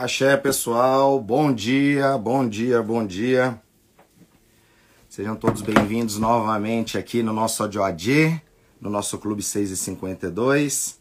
Axé, pessoal. Bom dia, bom dia, bom dia. Sejam todos bem-vindos novamente aqui no nosso Odioadê, no nosso Clube 6 e 52,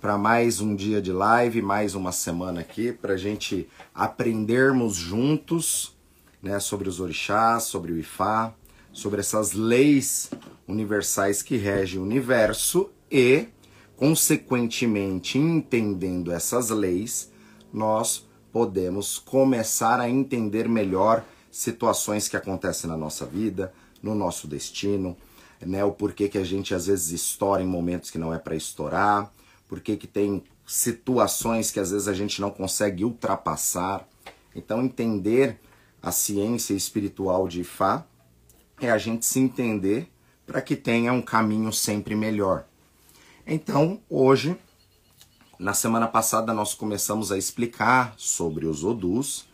para mais um dia de live, mais uma semana aqui, para a gente aprendermos juntos né, sobre os orixás, sobre o Ifá, sobre essas leis universais que regem o universo e, consequentemente, entendendo essas leis, nós podemos começar a entender melhor situações que acontecem na nossa vida, no nosso destino, né? O porquê que a gente às vezes estoura em momentos que não é para estourar, porquê que tem situações que às vezes a gente não consegue ultrapassar. Então entender a ciência espiritual de Ifá é a gente se entender para que tenha um caminho sempre melhor. Então, hoje na semana passada nós começamos a explicar sobre os odus,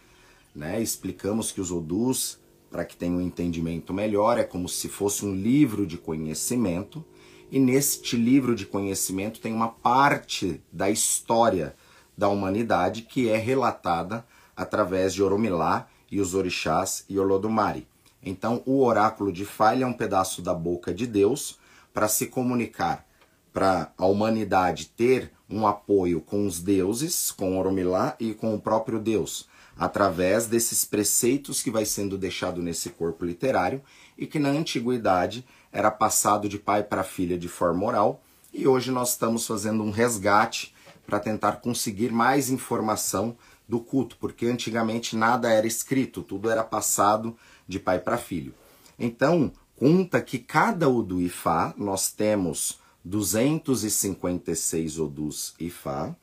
né? Explicamos que os odus, para que tenha um entendimento melhor, é como se fosse um livro de conhecimento, e neste livro de conhecimento tem uma parte da história da humanidade que é relatada através de Oromilá e os orixás e Olodumare. Então, o oráculo de falha é um pedaço da boca de Deus para se comunicar, para a humanidade ter um apoio com os deuses, com Oromilá e com o próprio Deus, através desses preceitos que vai sendo deixado nesse corpo literário e que na antiguidade era passado de pai para filha de forma oral, e hoje nós estamos fazendo um resgate para tentar conseguir mais informação do culto, porque antigamente nada era escrito, tudo era passado de pai para filho. Então, conta que cada Udu Ifá nós temos 256 Odus Ifá,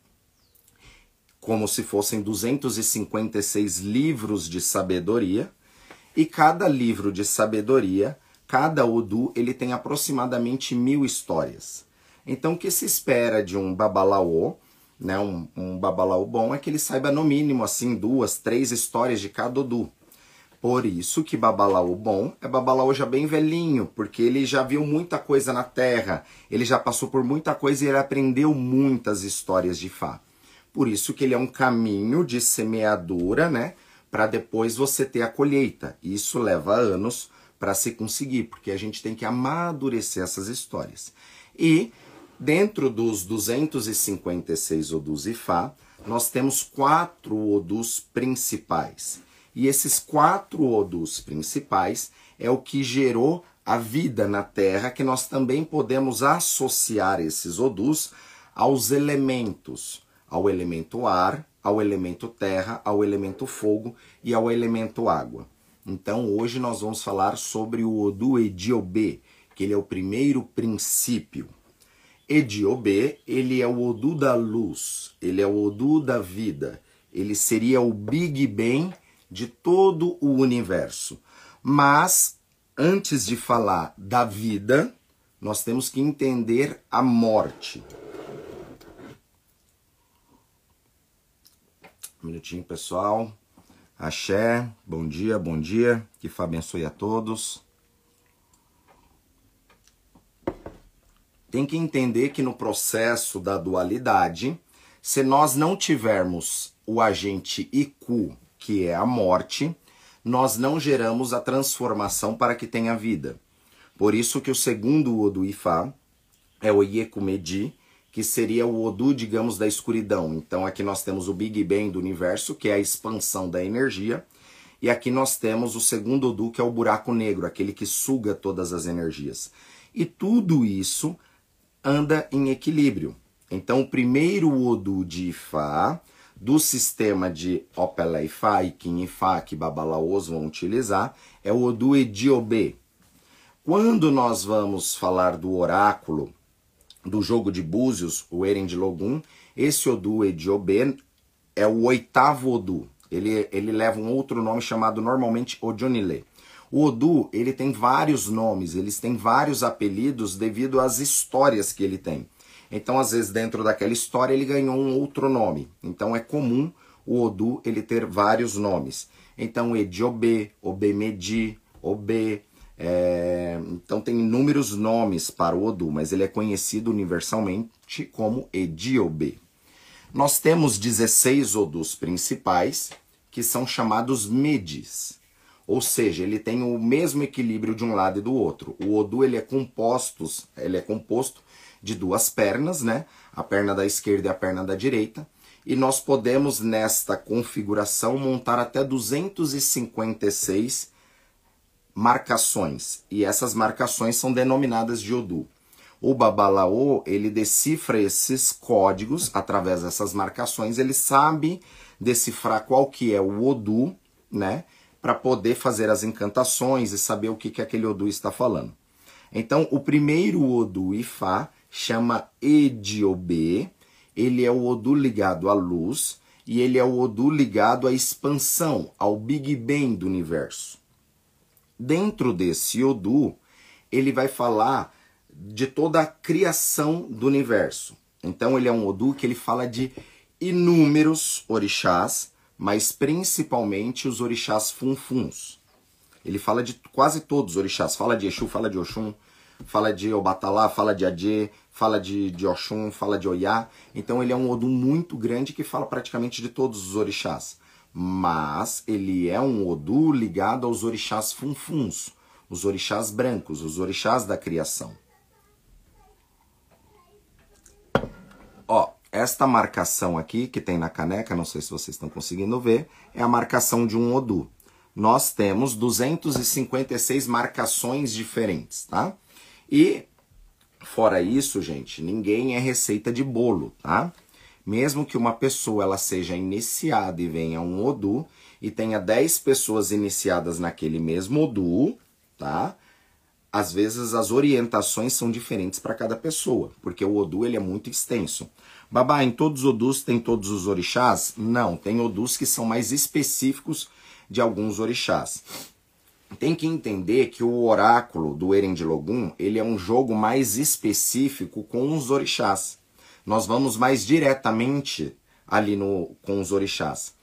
como se fossem 256 livros de sabedoria, e cada livro de sabedoria, cada Odu, ele tem aproximadamente mil histórias. Então, o que se espera de um babalaô, né, um, um babalaô bom, é que ele saiba no mínimo assim duas, três histórias de cada Odu. Por isso que Babalaô bom é Babalaô já bem velhinho, porque ele já viu muita coisa na Terra, ele já passou por muita coisa e ele aprendeu muitas histórias de Fá. Por isso que ele é um caminho de semeadura, né? Para depois você ter a colheita. Isso leva anos para se conseguir, porque a gente tem que amadurecer essas histórias. E dentro dos 256 Odus Ifá, nós temos quatro Odus principais. E esses quatro odus principais é o que gerou a vida na Terra, que nós também podemos associar esses odus aos elementos, ao elemento ar, ao elemento terra, ao elemento fogo e ao elemento água. Então hoje nós vamos falar sobre o Odu Ediobê, que ele é o primeiro princípio. Ediobê, ele é o Odu da luz, ele é o Odu da vida, ele seria o Big Bang de todo o universo. Mas, antes de falar da vida, nós temos que entender a morte. Um minutinho, pessoal. Axé, bom dia, bom dia. Que Fá abençoe a todos. Tem que entender que no processo da dualidade, se nós não tivermos o agente IQ que é a morte, nós não geramos a transformação para que tenha vida. Por isso que o segundo Odu Ifá é o Yekumedi, que seria o Odu, digamos, da escuridão. Então aqui nós temos o Big Bang do universo, que é a expansão da energia, e aqui nós temos o segundo Odu, que é o buraco negro, aquele que suga todas as energias. E tudo isso anda em equilíbrio. Então o primeiro Odu de Ifá do sistema de Opeleifá e Kinifá que Babalaos vão utilizar é o Odu Ediobê. Quando nós vamos falar do oráculo do jogo de búzios, o Eren de Logum, esse Odu Ediobê é o oitavo Odu. Ele, ele leva um outro nome chamado normalmente Ojonile. O Odu, ele tem vários nomes, eles têm vários apelidos devido às histórias que ele tem. Então, às vezes, dentro daquela história, ele ganhou um outro nome. Então, é comum o Odu ele ter vários nomes. Então, Ediobê, Obemedi, Obê. É... Então, tem inúmeros nomes para o Odu, mas ele é conhecido universalmente como Ediobê. Nós temos 16 odus principais, que são chamados medis. Ou seja, ele tem o mesmo equilíbrio de um lado e do outro. O odu ele é compostos, ele é composto de duas pernas, né? A perna da esquerda e a perna da direita. E nós podemos nesta configuração montar até 256 marcações. E essas marcações são denominadas de odu. O Babalaô, ele decifra esses códigos através dessas marcações, ele sabe decifrar qual que é o Odu, né, para poder fazer as encantações e saber o que que aquele Odu está falando. Então, o primeiro Odu Ifá chama Ediobê, ele é o Odu ligado à luz e ele é o Odu ligado à expansão, ao Big Bang do universo. Dentro desse Odu, ele vai falar de toda a criação do universo. Então ele é um Odu que ele fala de inúmeros orixás, mas principalmente os orixás funfuns. Ele fala de quase todos os orixás. Fala de Exu, fala de Oxum, fala de Obatalá, fala de Adê, fala de, de Oxum, fala de Oyá. Então ele é um Odu muito grande que fala praticamente de todos os orixás. Mas ele é um Odu ligado aos orixás funfuns, os orixás brancos, os orixás da criação. Ó, esta marcação aqui que tem na caneca, não sei se vocês estão conseguindo ver, é a marcação de um Odu. Nós temos 256 marcações diferentes, tá? E fora isso, gente, ninguém é receita de bolo, tá? Mesmo que uma pessoa ela seja iniciada e venha um Odu e tenha 10 pessoas iniciadas naquele mesmo Odu, tá? às vezes as orientações são diferentes para cada pessoa, porque o Odu ele é muito extenso. Babá, em todos os Odus tem todos os orixás? Não, tem Odus que são mais específicos de alguns orixás. Tem que entender que o oráculo do Erendilogum, ele é um jogo mais específico com os orixás. Nós vamos mais diretamente ali no, com os orixás.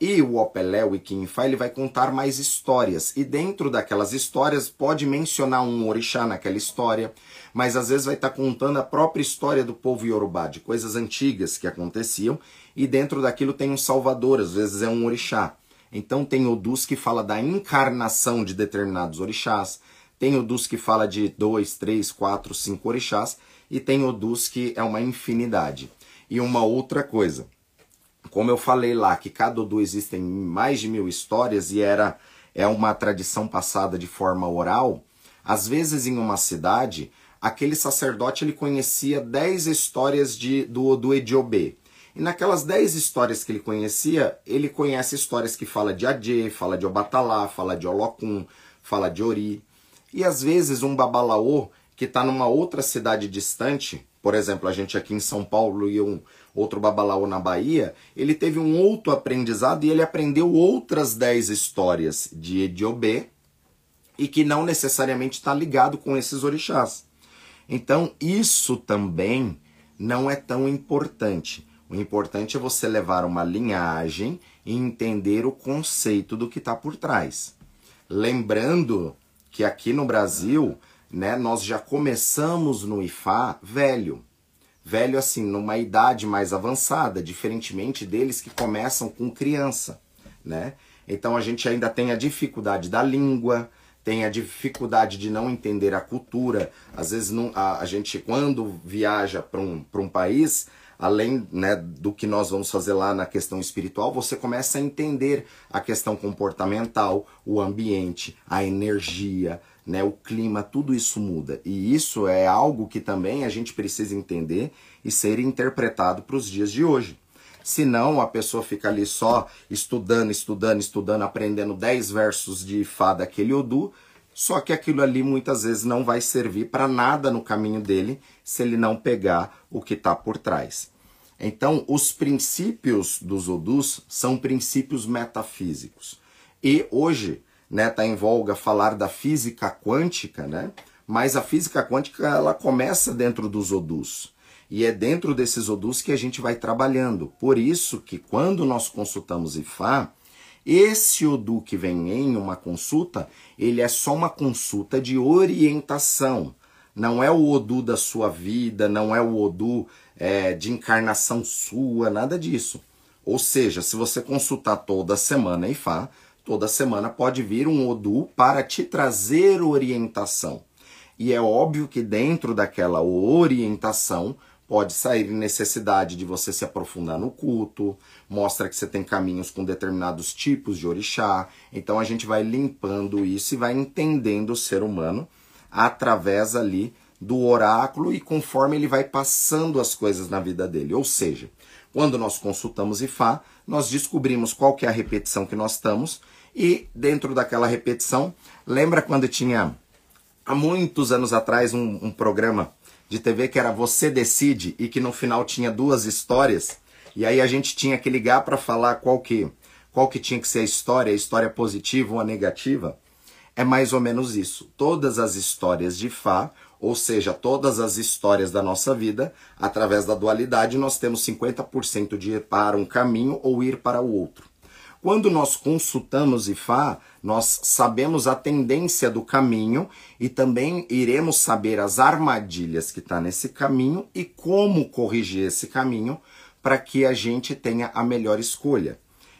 E o Opelé, o Ikinfá, ele vai contar mais histórias. E dentro daquelas histórias pode mencionar um orixá naquela história, mas às vezes vai estar tá contando a própria história do povo Yorubá, de coisas antigas que aconteciam, e dentro daquilo tem um salvador, às vezes é um orixá. Então tem Odus que fala da encarnação de determinados orixás, tem Odus que fala de dois, três, quatro, cinco orixás, e tem Odus que é uma infinidade. E uma outra coisa, como eu falei lá, que cada Odu existem mais de mil histórias e era é uma tradição passada de forma oral, às vezes em uma cidade, aquele sacerdote ele conhecia 10 histórias de, do Odu Ediobê. E naquelas 10 histórias que ele conhecia, ele conhece histórias que fala de Adê, fala de Obatalá, fala de Olocum, fala de Ori. E às vezes um babalaô que está numa outra cidade distante, por exemplo, a gente aqui em São Paulo e um, outro babalaô na Bahia, ele teve um outro aprendizado e ele aprendeu outras 10 histórias de Ediobê e que não necessariamente está ligado com esses orixás. Então, isso também não é tão importante. O importante é você levar uma linhagem e entender o conceito do que está por trás. Lembrando que aqui no Brasil, né, nós já começamos no IFA velho velho assim, numa idade mais avançada, diferentemente deles que começam com criança, né? Então a gente ainda tem a dificuldade da língua, tem a dificuldade de não entender a cultura. Às vezes não, a, a gente, quando viaja para um, um país, além né, do que nós vamos fazer lá na questão espiritual, você começa a entender a questão comportamental, o ambiente, a energia, né, o clima, tudo isso muda. E isso é algo que também a gente precisa entender e ser interpretado para os dias de hoje. Senão a pessoa fica ali só estudando, estudando, estudando, aprendendo 10 versos de Fá daquele Odu, só que aquilo ali muitas vezes não vai servir para nada no caminho dele se ele não pegar o que está por trás. Então, os princípios dos Odus são princípios metafísicos. E hoje, né, tá em voga falar da física quântica, né? Mas a física quântica ela começa dentro dos odus. E é dentro desses odus que a gente vai trabalhando. Por isso que quando nós consultamos Ifá, esse odu que vem em uma consulta, ele é só uma consulta de orientação. não é o Odu da sua vida, não é o Odu é, de encarnação sua, nada disso. Ou seja, se você consultar toda semana Ifá, toda semana pode vir um Odu para te trazer orientação. E é óbvio que dentro daquela orientação pode sair necessidade de você se aprofundar no culto, mostra que você tem caminhos com determinados tipos de orixá. Então a gente vai limpando isso e vai entendendo o ser humano através ali do oráculo e conforme ele vai passando as coisas na vida dele. Ou seja, quando nós consultamos Ifá, nós descobrimos qual que é a repetição que nós estamos e dentro daquela repetição, lembra quando tinha há muitos anos atrás um, um programa de TV que era Você Decide e que no final tinha duas histórias. E aí a gente tinha que ligar para falar qual que, qual que tinha que ser a história, a história positiva ou a negativa. É mais ou menos isso. Todas as histórias de Fá, ou seja, todas as histórias da nossa vida, através da dualidade, nós temos 50% de ir para um caminho ou ir para o outro. Quando nós consultamos Ifá, nós sabemos a tendência do caminho e também iremos saber as armadilhas que está nesse caminho e como corrigir esse caminho para que a gente tenha a melhor escolha.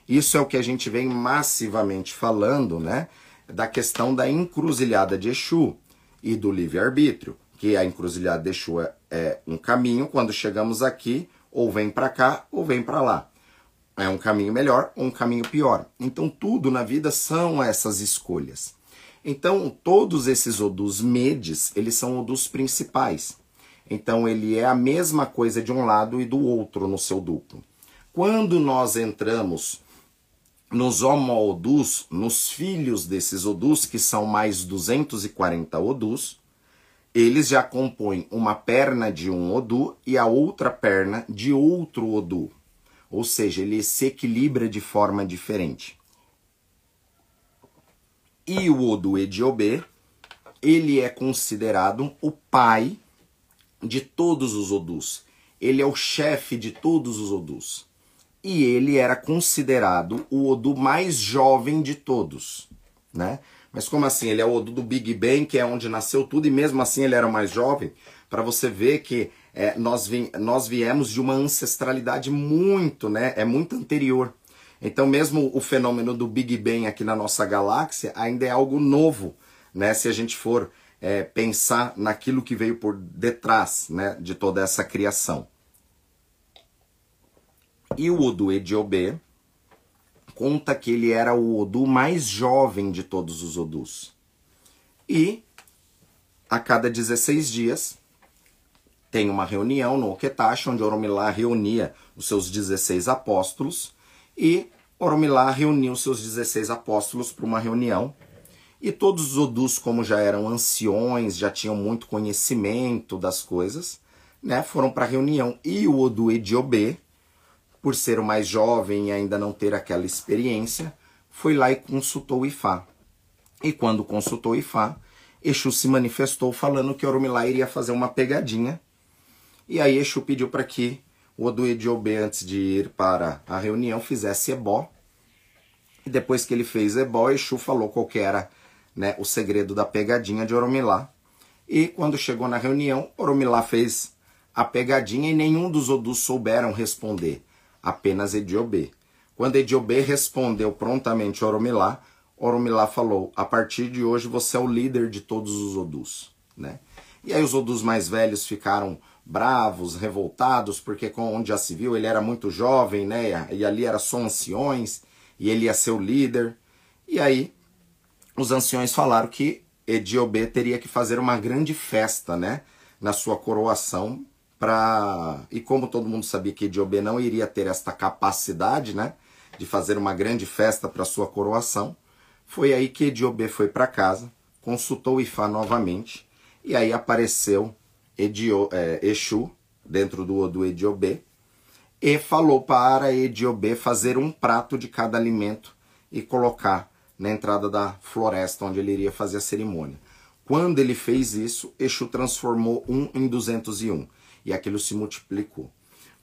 Isso é o que a gente vem massivamente falando, né? Da questão da encruzilhada de Exu e do livre-arbítrio, que a encruzilhada de Exu é, é um caminho, quando chegamos aqui, ou vem para cá ou vem para lá. É um caminho melhor ou um caminho pior. Então tudo na vida são essas escolhas. Então todos esses odus medes, eles são odus principais. Então ele é a mesma coisa de um lado e do outro no seu duplo. Quando nós entramos nos homo-odus, nos filhos desses odus, que são mais 240 odus, eles já compõem uma perna de um odu e a outra perna de outro odu. Ou seja, ele se equilibra de forma diferente. E o Odu Ediobê, ele é considerado o pai de todos os Odus. Ele é o chefe de todos os Odus. E ele era considerado o Odu mais jovem de todos, né? Mas como assim? Ele é o Odu do Big Bang, que é onde nasceu tudo, e mesmo assim ele era o mais jovem, para você ver que é, nós, vi, nós viemos de uma ancestralidade muito, né? É muito anterior. Então, mesmo o fenômeno do Big Bang aqui na nossa galáxia ainda é algo novo, né? Se a gente for é, pensar naquilo que veio por detrás, né? De toda essa criação. E o Odu Ediobê conta que ele era o Odu mais jovem de todos os Odus. E a cada 16 dias tem uma reunião no Oketashi, onde Oromilá reunia os seus 16 apóstolos, e Oromilá reuniu os seus 16 apóstolos para uma reunião, e todos os Odus, como já eram anciões, já tinham muito conhecimento das coisas, né, foram para a reunião. E o Odu Ediobê, por ser o mais jovem e ainda não ter aquela experiência, foi lá e consultou Ifá. E quando consultou Ifá, Exu se manifestou falando que Oromilá iria fazer uma pegadinha e aí Exu pediu para que o Odu Ediobê, antes de ir para a reunião, fizesse ebó. E depois que ele fez ebó, Exu falou qual era né, o segredo da pegadinha de Oromilá. E quando chegou na reunião, Oromilá fez a pegadinha e nenhum dos Odus souberam responder, apenas Ediobê. Quando Ediobê respondeu prontamente Oromilá, Oromilá falou: "A partir de hoje você é o líder de todos os Odus", né? E aí os Odus mais velhos ficaram bravos, revoltados, porque onde já se viu ele era muito jovem, né? E ali era só anciões, e ele ia ser o líder. E aí os anciões falaram que Ediobê teria que fazer uma grande festa, né? Na sua coroação, para e como todo mundo sabia que Ediobê não iria ter esta capacidade, né? De fazer uma grande festa para sua coroação, foi aí que Ediobê foi para casa, consultou Ifá novamente, e aí apareceu Edio, é, Exu, dentro do, do Ediobê, e falou para Ediobê fazer um prato de cada alimento e colocar na entrada da floresta onde ele iria fazer a cerimônia. Quando ele fez isso, Exu transformou um em 201 e aquilo se multiplicou.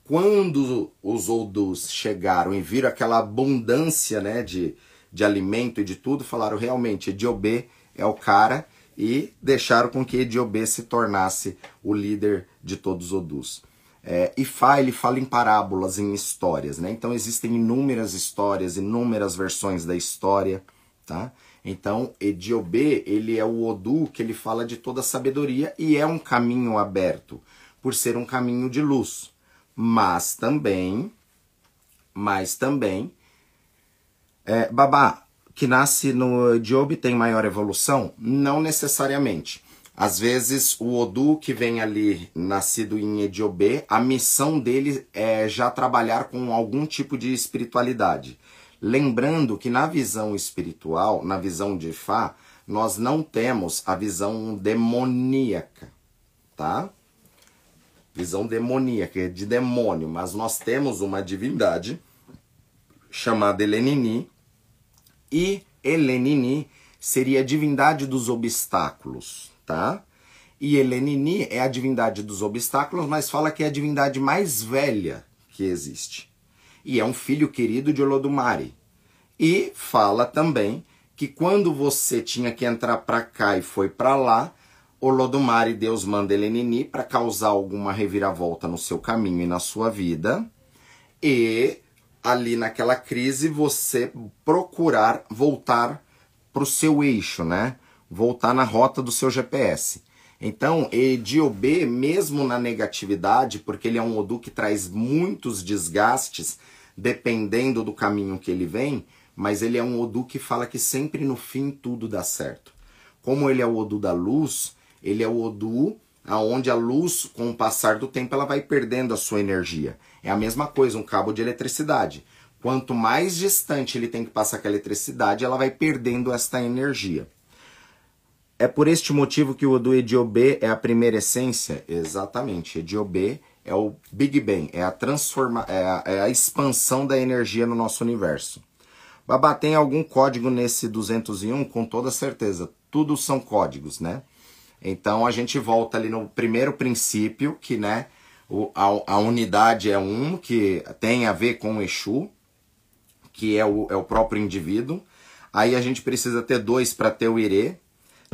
Quando os Odus chegaram e viram aquela abundância né, de, de alimento e de tudo, falaram realmente: Ediobê é o cara e deixaram com que Ediobê se tornasse o líder de todos os Odus. É, Ifá ele fala em parábolas, em histórias, né? Então existem inúmeras histórias, inúmeras versões da história, tá? Então Ediobê ele é o Odu que ele fala de toda a sabedoria e é um caminho aberto por ser um caminho de luz, mas também, mas também, é, Babá, que nasce no Job tem maior evolução? Não necessariamente. Às vezes, o Odu que vem ali, nascido em Ediobê, a missão dele é já trabalhar com algum tipo de espiritualidade. Lembrando que na visão espiritual, na visão de Fá, nós não temos a visão demoníaca, tá? Visão demoníaca, de demônio, mas nós temos uma divindade chamada Elenini, e Elenini seria a divindade dos obstáculos, tá? E Elenini é a divindade dos obstáculos, mas fala que é a divindade mais velha que existe. E é um filho querido de Olodumare. E fala também que quando você tinha que entrar para cá e foi para lá, Olodumare, Deus manda Elenini para causar alguma reviravolta no seu caminho e na sua vida. E ali naquela crise você procurar voltar para o seu eixo, né? Voltar na rota do seu GPS. Então, Ediobê, mesmo na negatividade, porque ele é um Odu que traz muitos desgastes, dependendo do caminho que ele vem, mas ele é um Odu que fala que sempre no fim tudo dá certo. Como ele é o Odu da luz, ele é o Odu aonde a luz, com o passar do tempo, ela vai perdendo a sua energia. É a mesma coisa, um cabo de eletricidade. Quanto mais distante ele tem que passar com a eletricidade, ela vai perdendo esta energia. É por este motivo que o do Ediobê é a primeira essência? Exatamente. Ediobê é o Big Bang, é a, transforma é a, é a expansão da energia no nosso universo. Babá, tem algum código nesse 201? Com toda certeza. Tudo são códigos, né? Então a gente volta ali no primeiro princípio, que né, o, a, a unidade é um, que tem a ver com o Exu, que é o, é o próprio indivíduo. Aí a gente precisa ter dois para ter o Irê.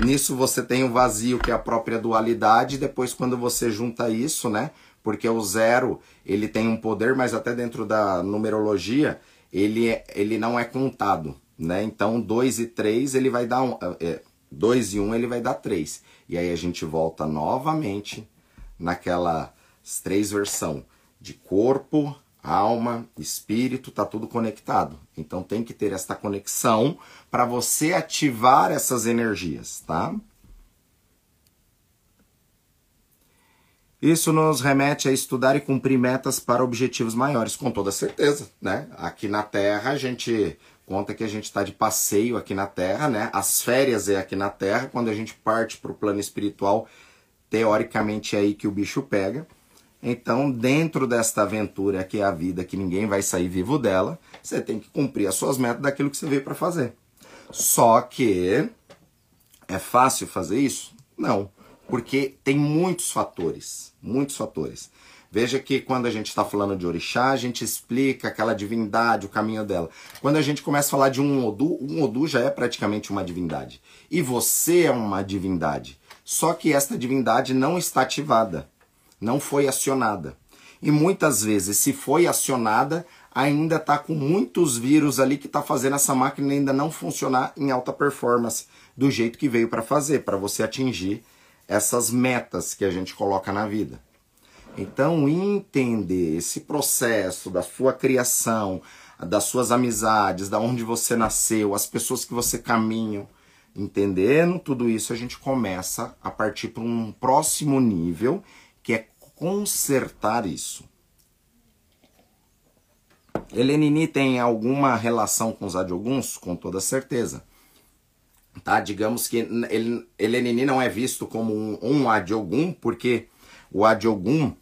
Nisso você tem o vazio, que é a própria dualidade. Depois, quando você junta isso, né? Porque o zero ele tem um poder, mas até dentro da numerologia ele, é, ele não é contado, né? Então, 2 e 3 ele vai dar um. 2 é, e 1 um, ele vai dar 3. E aí a gente volta novamente naquelas três versão de corpo, alma, espírito, tá tudo conectado. Então tem que ter esta conexão para você ativar essas energias, tá? Isso nos remete a estudar e cumprir metas para objetivos maiores, com toda certeza, né? Aqui na Terra a gente conta que a gente está de passeio aqui na Terra, né? As férias é aqui na Terra, quando a gente parte para o plano espiritual, teoricamente é aí que o bicho pega. Então, dentro desta aventura que é a vida, que ninguém vai sair vivo dela, você tem que cumprir as suas metas daquilo que você veio para fazer. Só que é fácil fazer isso? Não, porque tem muitos fatores, muitos fatores. Veja que quando a gente está falando de orixá, a gente explica aquela divindade, o caminho dela. Quando a gente começa a falar de um Odu, um Odu já é praticamente uma divindade. E você é uma divindade. Só que esta divindade não está ativada, não foi acionada. E muitas vezes, se foi acionada, ainda está com muitos vírus ali que está fazendo essa máquina ainda não funcionar em alta performance do jeito que veio para fazer, para você atingir essas metas que a gente coloca na vida. Então, entender esse processo da sua criação, das suas amizades, da onde você nasceu, as pessoas que você caminha, entendendo tudo isso, a gente começa a partir para um próximo nível, que é consertar isso. Helenini tem alguma relação com os adioguns? Com toda certeza. Tá? Digamos que Helenini não é visto como um, um adiogum, porque o adiogum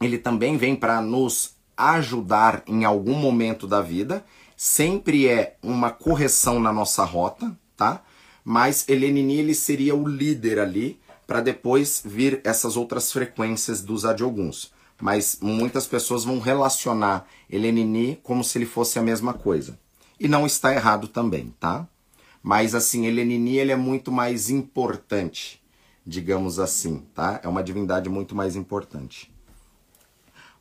ele também vem para nos ajudar em algum momento da vida. Sempre é uma correção na nossa rota, tá? Mas Elenini ele seria o líder ali para depois vir essas outras frequências dos adioguns. Mas muitas pessoas vão relacionar Elenini como se ele fosse a mesma coisa. E não está errado também, tá? Mas assim, Elenini ele é muito mais importante, digamos assim, tá? É uma divindade muito mais importante.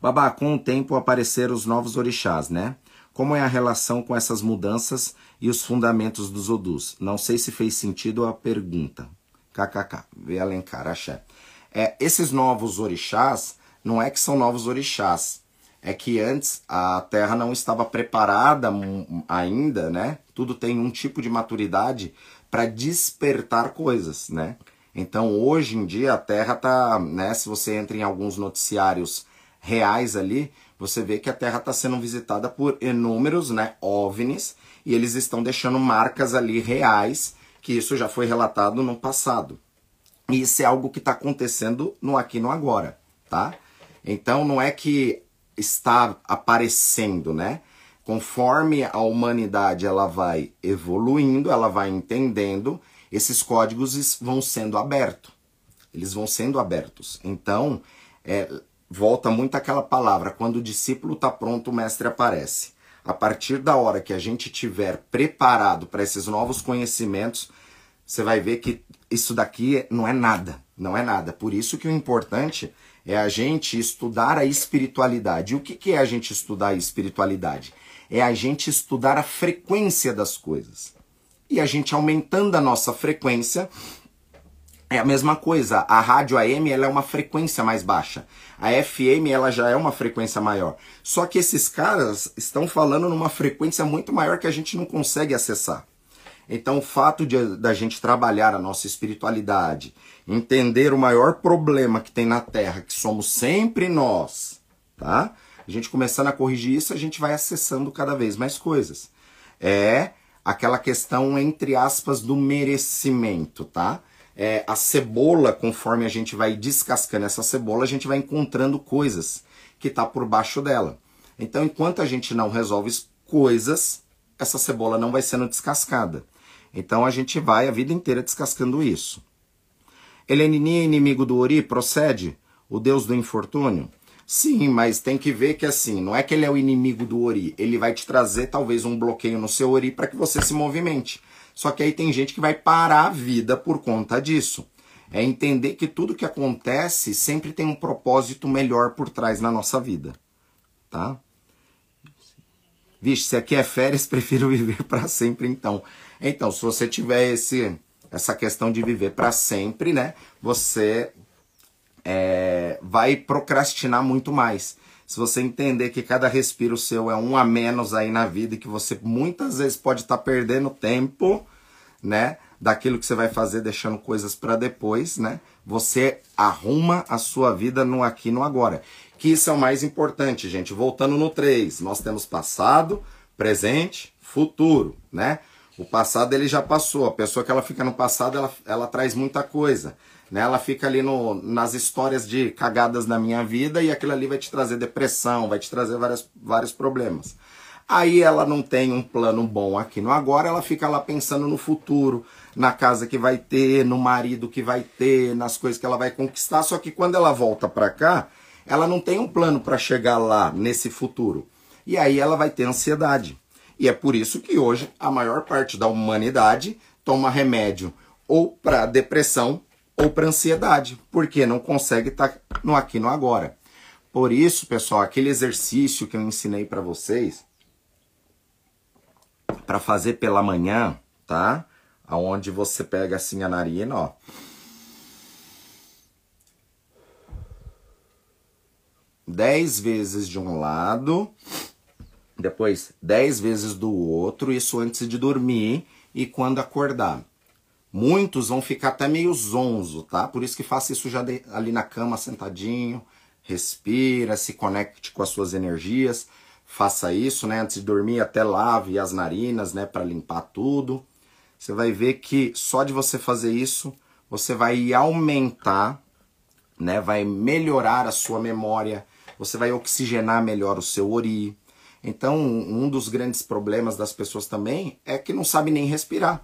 Babá, com o tempo apareceram os novos orixás, né? Como é a relação com essas mudanças e os fundamentos dos Odus? Não sei se fez sentido a pergunta. KKK, vê Alencar, axé. É, esses novos orixás, não é que são novos orixás, é que antes a Terra não estava preparada ainda, né? Tudo tem um tipo de maturidade para despertar coisas, né? Então hoje em dia a Terra tá, né? Se você entra em alguns noticiários reais ali, você vê que a Terra está sendo visitada por inúmeros, né? OVNIs e eles estão deixando marcas ali reais que isso já foi relatado no passado. E isso é algo que está acontecendo no aqui no agora, tá? Então não é que está aparecendo, né? Conforme a humanidade ela vai evoluindo, ela vai entendendo, esses códigos vão sendo abertos. Eles vão sendo abertos. Então, é, volta muito aquela palavra: quando o discípulo está pronto, o mestre aparece. A partir da hora que a gente tiver preparado para esses novos conhecimentos, você vai ver que isso daqui não é nada, não é nada. Por isso que o importante é a gente estudar a espiritualidade. E o que, que é a gente estudar a espiritualidade? É a gente estudar a frequência das coisas. E a gente aumentando a nossa frequência, é a mesma coisa. A rádio AM ela é uma frequência mais baixa. A FM ela já é uma frequência maior. Só que esses caras estão falando numa frequência muito maior que a gente não consegue acessar. Então, o fato de da gente trabalhar a nossa espiritualidade, entender o maior problema que tem na Terra, que somos sempre nós, tá? A gente começando a corrigir isso, a gente vai acessando cada vez mais coisas. É aquela questão, entre aspas, do merecimento, tá? É, a cebola, conforme a gente vai descascando essa cebola, a gente vai encontrando coisas que tá por baixo dela. Então, enquanto a gente não resolve coisas, essa cebola não vai sendo descascada. Então a gente vai a vida inteira descascando isso. Helenini é inimigo do Ori? Procede? O deus do infortúnio? Sim, mas tem que ver que assim, não é que ele é o inimigo do Ori, ele vai te trazer talvez um bloqueio no seu Ori para que você se movimente. Só que aí tem gente que vai parar a vida por conta disso. É entender que tudo que acontece sempre tem um propósito melhor por trás na nossa vida, tá? Vixe, se aqui é férias, prefiro viver para sempre então. Então, se você tiver esse, essa questão de viver para sempre, né? Você é, vai procrastinar muito mais. Se você entender que cada respiro seu é um a menos aí na vida e que você muitas vezes pode estar tá perdendo tempo, né? Daquilo que você vai fazer, deixando coisas para depois, né? Você arruma a sua vida no aqui no agora. Que isso é o mais importante, gente. Voltando no 3, nós temos passado, presente, futuro, né? O passado ele já passou. A pessoa que ela fica no passado, ela, ela traz muita coisa. Né? Ela fica ali no, nas histórias de cagadas na minha vida e aquilo ali vai te trazer depressão, vai te trazer várias, vários problemas. Aí ela não tem um plano bom aqui no agora, ela fica lá pensando no futuro, na casa que vai ter, no marido que vai ter, nas coisas que ela vai conquistar. Só que quando ela volta para cá, ela não tem um plano para chegar lá nesse futuro. E aí ela vai ter ansiedade. E é por isso que hoje a maior parte da humanidade toma remédio ou para depressão ou para ansiedade, porque não consegue estar tá no aqui no agora. Por isso, pessoal, aquele exercício que eu ensinei para vocês para fazer pela manhã, tá? Aonde você pega assim a narina, ó. Dez vezes de um lado depois 10 vezes do outro, isso antes de dormir e quando acordar. Muitos vão ficar até meio zonzo, tá? Por isso que faça isso já de, ali na cama sentadinho, respira, se conecte com as suas energias. Faça isso, né? Antes de dormir, até lave as narinas, né, para limpar tudo. Você vai ver que só de você fazer isso, você vai aumentar, né? Vai melhorar a sua memória, você vai oxigenar melhor o seu ori, então, um dos grandes problemas das pessoas também é que não sabe nem respirar.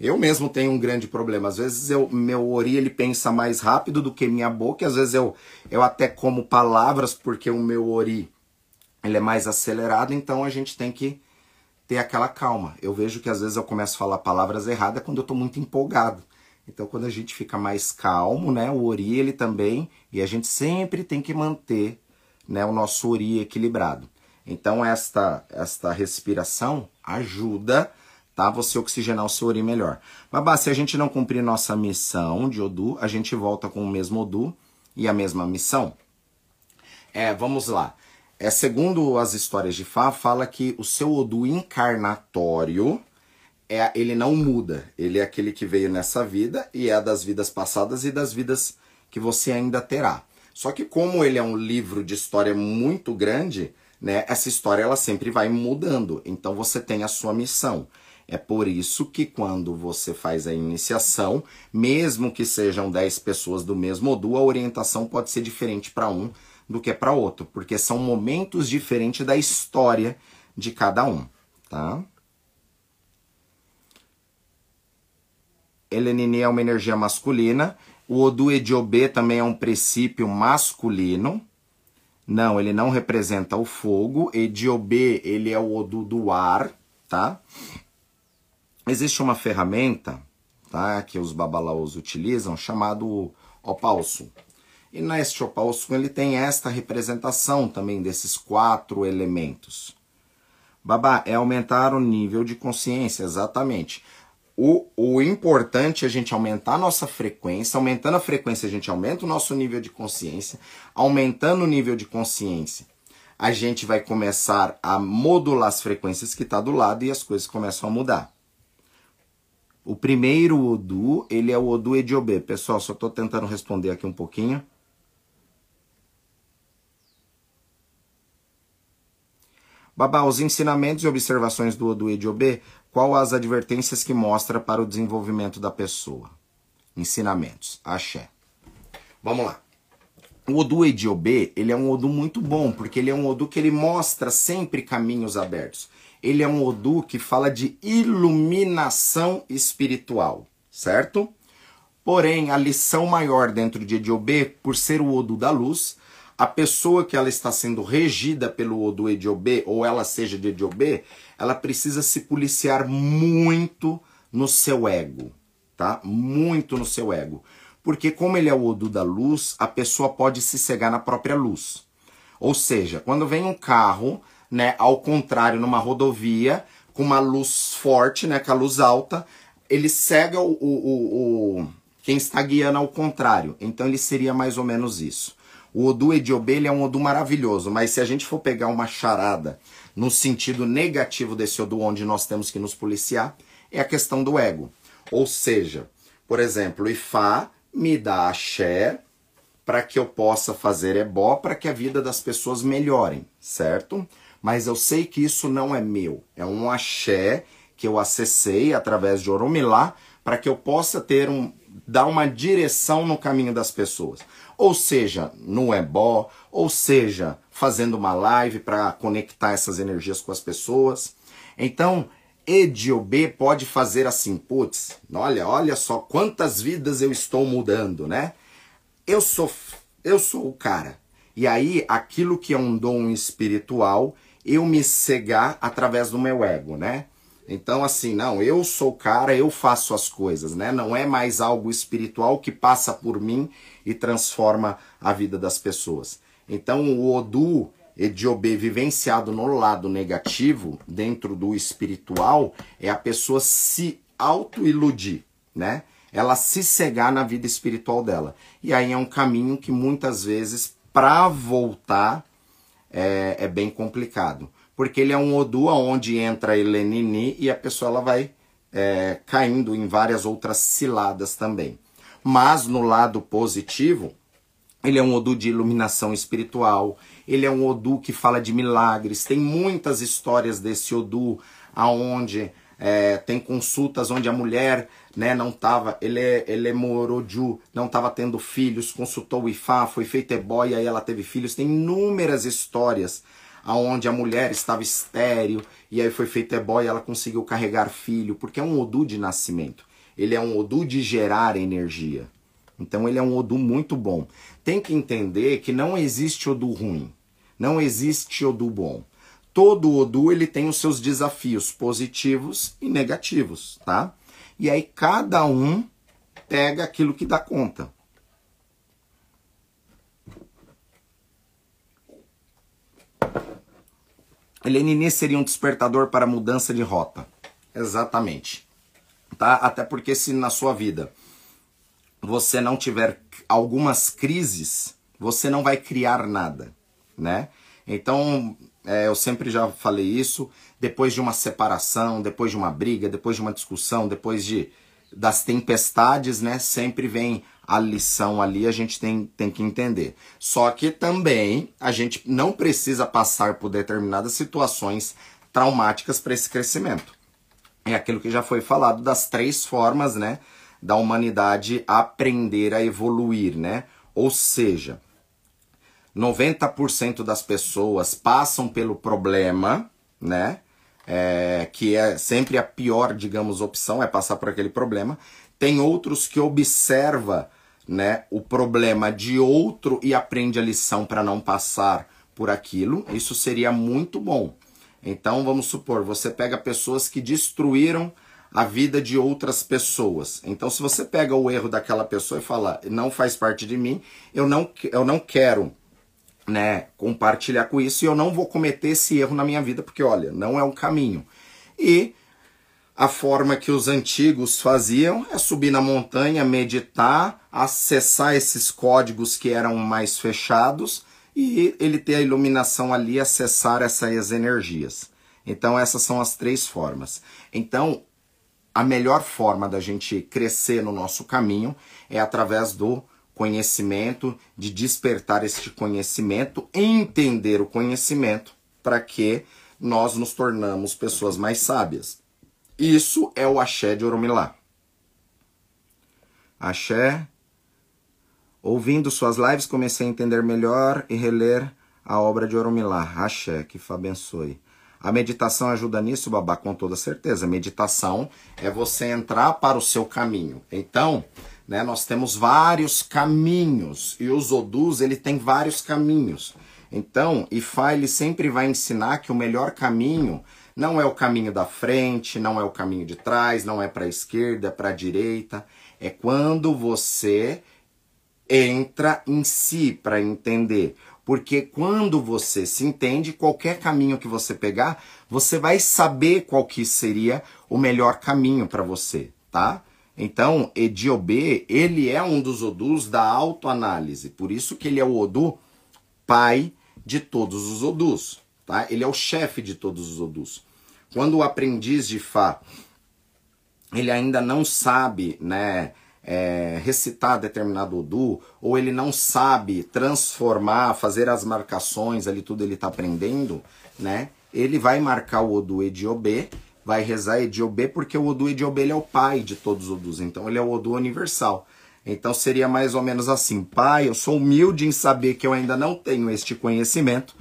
Eu mesmo tenho um grande problema. Às vezes eu, meu ori ele pensa mais rápido do que minha boca. Às vezes eu, eu até como palavras porque o meu ori ele é mais acelerado. Então a gente tem que ter aquela calma. Eu vejo que às vezes eu começo a falar palavras erradas quando eu estou muito empolgado. Então, quando a gente fica mais calmo, né, o ori ele também, e a gente sempre tem que manter, né, o nosso ori equilibrado. Então, esta esta respiração ajuda, tá, você oxigenar o seu ori melhor. Babá, se a gente não cumprir nossa missão de Odu, a gente volta com o mesmo Odu e a mesma missão. É, vamos lá. É, segundo as histórias de Fá, fala que o seu Odu encarnatório, é, ele não muda. Ele é aquele que veio nessa vida e é das vidas passadas e das vidas que você ainda terá. Só que como ele é um livro de história muito grande, né, essa história ela sempre vai mudando. Então você tem a sua missão. É por isso que quando você faz a iniciação, mesmo que sejam 10 pessoas do mesmo Odu, a orientação pode ser diferente para um do que para outro, porque são momentos diferentes da história de cada um, tá? Elenini é uma energia masculina. O Odu Ediobê também é um princípio masculino. Não, ele não representa o fogo. Ediobê, ele é o Odu do ar, tá? Existe uma ferramenta, tá, que os babalaos utilizam, chamado opalso. E neste opalso ele tem esta representação também desses quatro elementos. Babá, é aumentar o nível de consciência, exatamente. O, o importante é a gente aumentar a nossa frequência. Aumentando a frequência, a gente aumenta o nosso nível de consciência. Aumentando o nível de consciência, a gente vai começar a modular as frequências que está do lado e as coisas começam a mudar. O primeiro Odu, ele é o Odu Ediobê. Pessoal, só estou tentando responder aqui um pouquinho. Babá, os ensinamentos e observações do Odu Ediobê qual as advertências que mostra para o desenvolvimento da pessoa? Ensinamentos. Axé. Vamos lá. O Odu Ediobê, ele é um Odu muito bom, porque ele é um Odu que ele mostra sempre caminhos abertos. Ele é um Odu que fala de iluminação espiritual, certo? Porém, a lição maior dentro de Ediobê, por ser o Odu da luz, a pessoa que ela está sendo regida pelo Odu Ediobê, ou ela seja de Ediobê, ela precisa se policiar muito no seu ego, tá? Muito no seu ego. Porque como ele é o Odu da luz, a pessoa pode se cegar na própria luz. Ou seja, quando vem um carro, né, ao contrário, numa rodovia, com uma luz forte, né, com a luz alta, ele cega o, o, o, quem está guiando ao contrário. Então ele seria mais ou menos isso. O Odu Ediobê é um Odu maravilhoso, mas se a gente for pegar uma charada no sentido negativo desse Odu, onde nós temos que nos policiar, é a questão do ego. Ou seja, por exemplo, Ifá me dá axé para que eu possa fazer ebó, para que a vida das pessoas melhorem, certo? Mas eu sei que isso não é meu, é um axé que eu acessei através de Oromilá para que eu possa ter um dar uma direção no caminho das pessoas. Ou seja, no ebó, ou seja, fazendo uma live para conectar essas energias com as pessoas. Então, Ediobê pode fazer assim, putz, olha, olha só quantas vidas eu estou mudando, né? Eu sou eu sou o cara. E aí, aquilo que é um dom espiritual, eu me cegar através do meu ego, né? Então, assim, não, eu sou o cara, eu faço as coisas, né? Não é mais algo espiritual que passa por mim e transforma a vida das pessoas. Então, o Odu Ediobê vivenciado no lado negativo, dentro do espiritual, é a pessoa se auto-iludir, né? Ela se cegar na vida espiritual dela. E aí é um caminho que muitas vezes, para voltar, é, é, bem complicado. Porque ele é um Odu onde entra Elenini e a pessoa ela vai é, caindo em várias outras ciladas também. Mas no lado positivo, ele é um Odu de iluminação espiritual, ele é um Odu que fala de milagres. Tem muitas histórias desse Odu, aonde é, tem consultas onde a mulher né, não estava, ele é, ele é Moroju, não estava tendo filhos, consultou o Ifá, foi feita e aí ela teve filhos. Tem inúmeras histórias aonde a mulher estava estéril e aí foi feita e ela conseguiu carregar filho, porque é um Odu de nascimento. Ele é um Odu de gerar energia. Então ele é um Odu muito bom. Tem que entender que não existe Odu ruim. Não existe Odu bom. Todo Odu ele tem os seus desafios positivos e negativos, tá? E aí cada um pega aquilo que dá conta. Lenine seria um despertador para mudança de rota. Exatamente. Tá? Até porque se na sua vida você não tiver algumas crises, você não vai criar nada, né? Então, é, eu sempre já falei isso, depois de uma separação, depois de uma briga, depois de uma discussão, depois de das tempestades, né? Sempre vem a lição ali, a gente tem, tem que entender. Só que também a gente não precisa passar por determinadas situações traumáticas para esse crescimento. É aquilo que já foi falado das três formas, né? Da humanidade aprender a evoluir, né? Ou seja, 90% das pessoas passam pelo problema, né? é, que é sempre a pior, digamos, opção, é passar por aquele problema. Tem outros que observa né, o problema de outro e aprende a lição para não passar por aquilo. Isso seria muito bom. Então, vamos supor, você pega pessoas que destruíram a vida de outras pessoas. Então, se você pega o erro daquela pessoa e fala, não faz parte de mim, eu não, eu não quero né, compartilhar com isso e eu não vou cometer esse erro na minha vida, porque olha, não é um caminho. E a forma que os antigos faziam é subir na montanha, meditar, acessar esses códigos que eram mais fechados e ele ter a iluminação ali, acessar essas energias. Então essas são as três formas. Então a melhor forma da gente crescer no nosso caminho é através do conhecimento, de despertar este conhecimento, entender o conhecimento, para que nós nos tornamos pessoas mais sábias. Isso é o axé de Oromilá. Axé. Ouvindo suas lives, comecei a entender melhor e reler a obra de Oromilá. Axé, que Fá abençoe. A meditação ajuda nisso, babá, com toda certeza. Meditação é você entrar para o seu caminho. Então, né? Nós temos vários caminhos e os Odus ele tem vários caminhos. Então, Ifá ele sempre vai ensinar que o melhor caminho não é o caminho da frente, não é o caminho de trás, não é para a esquerda, é para a direita. É quando você entra em si para entender. Porque quando você se entende, qualquer caminho que você pegar, você vai saber qual que seria o melhor caminho para você, tá? Então, Ediobê, ele é um dos Odus da autoanálise. Por isso que ele é o Odu pai de todos os Odus. Tá? Ele é o chefe de todos os Odus. Quando o aprendiz de Fá, ele ainda não sabe, né, é, recitar determinado Odu, ou ele não sabe transformar, fazer as marcações ali, tudo ele está aprendendo, né? Ele vai marcar o Odu Ediobê, vai rezar Ediobê, porque o Odu Ediobê é o pai de todos os Odus, então ele é o Odu universal. Então seria mais ou menos assim: Pai, eu sou humilde em saber que eu ainda não tenho este conhecimento,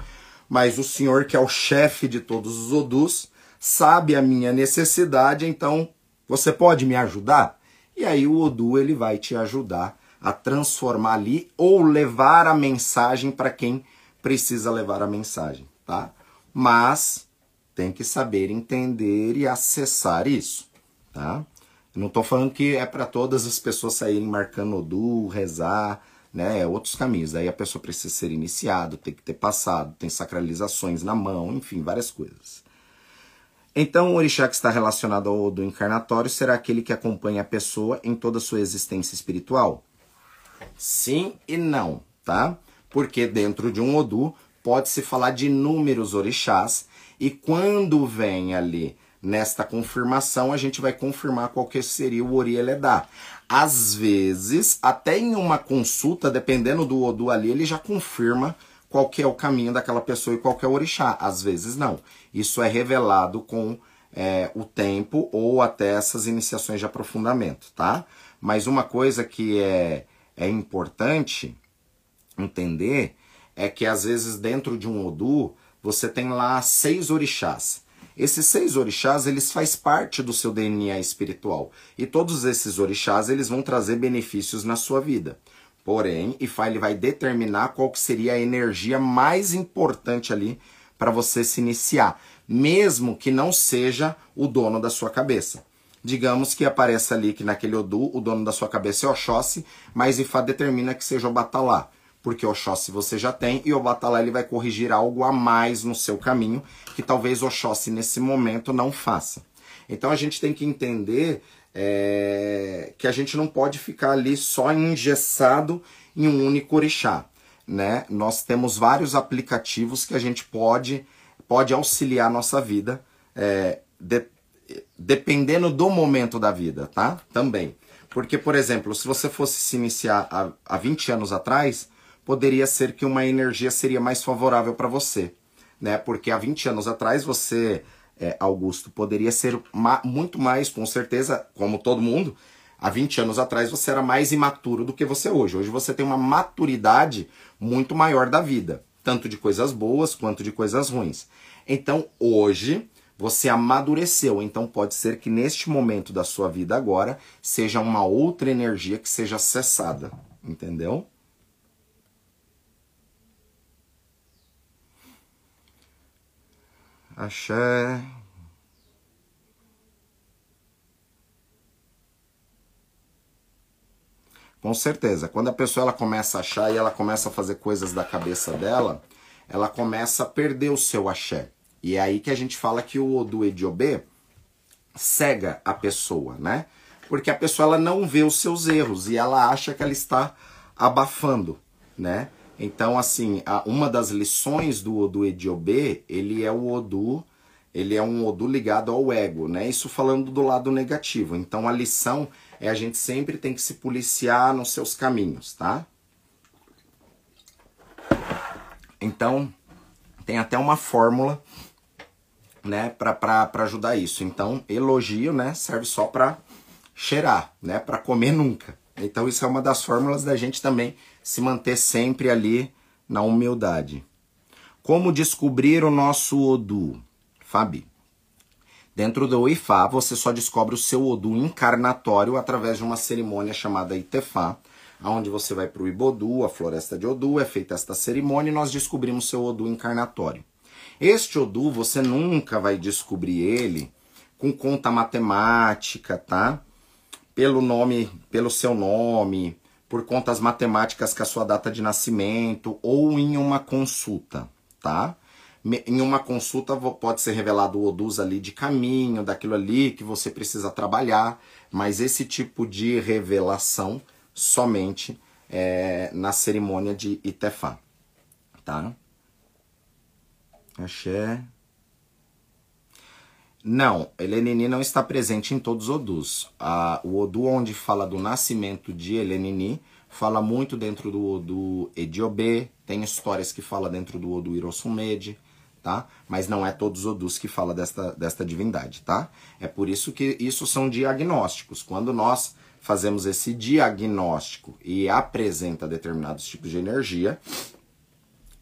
mas o Senhor, que é o chefe de todos os Odus, sabe a minha necessidade, então você pode me ajudar? E aí o Odu ele vai te ajudar a transformar ali ou levar a mensagem para quem precisa levar a mensagem, tá? Mas tem que saber entender e acessar isso, tá? Não estou falando que é para todas as pessoas saírem marcando Odu, rezar, né? É outros caminhos. Aí a pessoa precisa ser iniciado, tem que ter passado, tem sacralizações na mão, enfim, várias coisas. Então, o orixá que está relacionado ao Odu encarnatório será aquele que acompanha a pessoa em toda a sua existência espiritual? Sim e não, tá? Porque dentro de um Odu pode-se falar de inúmeros orixás e quando vem ali nesta confirmação, a gente vai confirmar qual que seria o Ori Eledá. Às vezes, até em uma consulta, dependendo do Odu ali, ele já confirma qual que é o caminho daquela pessoa e qual que é o orixá. Às vezes não. Isso é revelado com é, o tempo ou até essas iniciações de aprofundamento, tá? Mas uma coisa que é, é importante entender é que às vezes dentro de um Odu você tem lá seis orixás. Esses seis orixás, eles faz parte do seu DNA espiritual. E todos esses orixás, eles vão trazer benefícios na sua vida. Porém, Ifá ele vai determinar qual que seria a energia mais importante ali para você se iniciar, mesmo que não seja o dono da sua cabeça. Digamos que apareça ali que naquele Odu o dono da sua cabeça é Oxóssi, mas Ifá determina que seja o Batalá, porque Oxóssi você já tem e o Batalá ele vai corrigir algo a mais no seu caminho que talvez Oxóssi nesse momento não faça. Então a gente tem que entender é, que a gente não pode ficar ali só engessado em um único orixá. Né? Nós temos vários aplicativos que a gente pode, pode auxiliar a nossa vida, é, de, dependendo do momento da vida, tá? Também. Porque, por exemplo, se você fosse se iniciar há, há 20 anos atrás, poderia ser que uma energia seria mais favorável para você, né? Porque há 20 anos atrás você é, Augusto, poderia ser ma muito mais, com certeza, como todo mundo, há 20 anos atrás você era mais imaturo do que você hoje. Hoje você tem uma maturidade muito maior da vida, tanto de coisas boas quanto de coisas ruins. Então, hoje, você amadureceu, então pode ser que neste momento da sua vida agora seja uma outra energia que seja cessada, entendeu? Axé. Com certeza. Quando a pessoa ela começa a achar e ela começa a fazer coisas da cabeça dela, ela começa a perder o seu axé. E é aí que a gente fala que o Odu Ediobê cega a pessoa, né? Porque a pessoa ela não vê os seus erros e ela acha que ela está abafando, né? Então, assim, uma das lições do Odu Ediobê, ele é o Odu, ele é um Odu ligado ao ego, né? Isso falando do lado negativo. Então, a lição é a gente sempre tem que se policiar nos seus caminhos, tá? Então, tem até uma fórmula, né, para ajudar isso. Então, elogio, né, serve só para cheirar, né, para comer nunca. Então, isso é uma das fórmulas da gente também se manter sempre ali na humildade. Como descobrir o nosso Odu? Fabi. Dentro do Ifá, você só descobre o seu Odu encarnatório através de uma cerimônia chamada Itefá, onde você vai para o Ibodu, a floresta de Odu, é feita esta cerimônia e nós descobrimos seu Odu encarnatório. Este Odu, você nunca vai descobrir ele com conta matemática, tá? Pelo nome, pelo seu nome, por contas matemáticas com a sua data de nascimento ou em uma consulta, tá? Em uma consulta pode ser revelado o odus ali de caminho, daquilo ali que você precisa trabalhar, mas esse tipo de revelação somente é, na cerimônia de Itefá, tá? Axé. Não, Elenini não está presente em todos os Odus. Ah, o Odu onde fala do nascimento de Elenini fala muito dentro do Odu Ediobê, tem histórias que fala dentro do Odu Irosumede, tá? Mas não é todos os Odus que fala desta, desta divindade, tá? É por isso que isso são diagnósticos. Quando nós fazemos esse diagnóstico e apresenta determinados tipos de energia,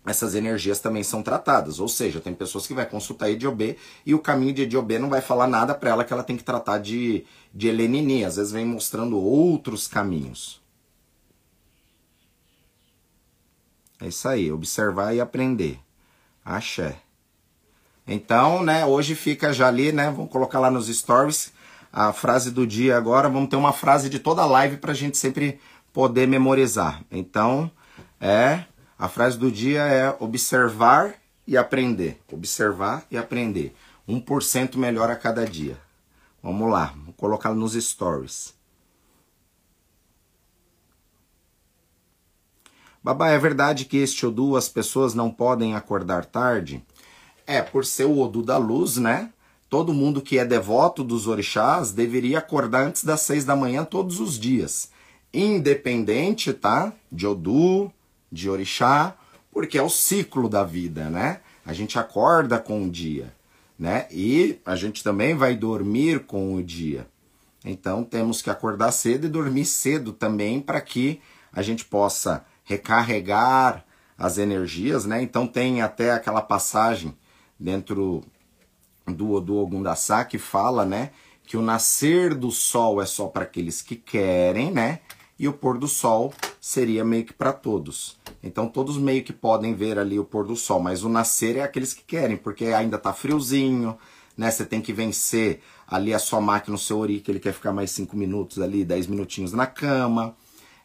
essas energias também são tratadas. Ou seja, tem pessoas que vai consultar Ediobê e o caminho de Ediobê não vai falar nada para ela que ela tem que tratar de, de Helenini. Às vezes vem mostrando outros caminhos. É isso aí, observar e aprender. Axé. Então, né, hoje fica já ali, né, vamos colocar lá nos stories a frase do dia agora. Vamos ter uma frase de toda a live para a gente sempre poder memorizar. Então, é a frase do dia é observar e aprender. Observar e aprender. 1% melhor a cada dia. Vamos lá, vou colocar nos stories. Babá, é verdade que este Odu as pessoas não podem acordar tarde? É, por ser o Odu da luz, né? Todo mundo que é devoto dos orixás deveria acordar antes das seis da manhã todos os dias. Independente, tá? De Odu, de orixá, porque é o ciclo da vida, né? A gente acorda com o dia, né? E a gente também vai dormir com o dia. Então temos que acordar cedo e dormir cedo também para que a gente possa recarregar as energias, né? Então tem até aquela passagem dentro do Odu Ogundassá que fala, né, que o nascer do sol é só para aqueles que querem, né? E o pôr do sol seria meio que para todos. Então todos meio que podem ver ali o pôr do sol, mas o nascer é aqueles que querem, porque ainda tá friozinho, né? Você tem que vencer ali a sua máquina, o seu ori, que ele quer ficar mais 5 minutos ali, 10 minutinhos na cama.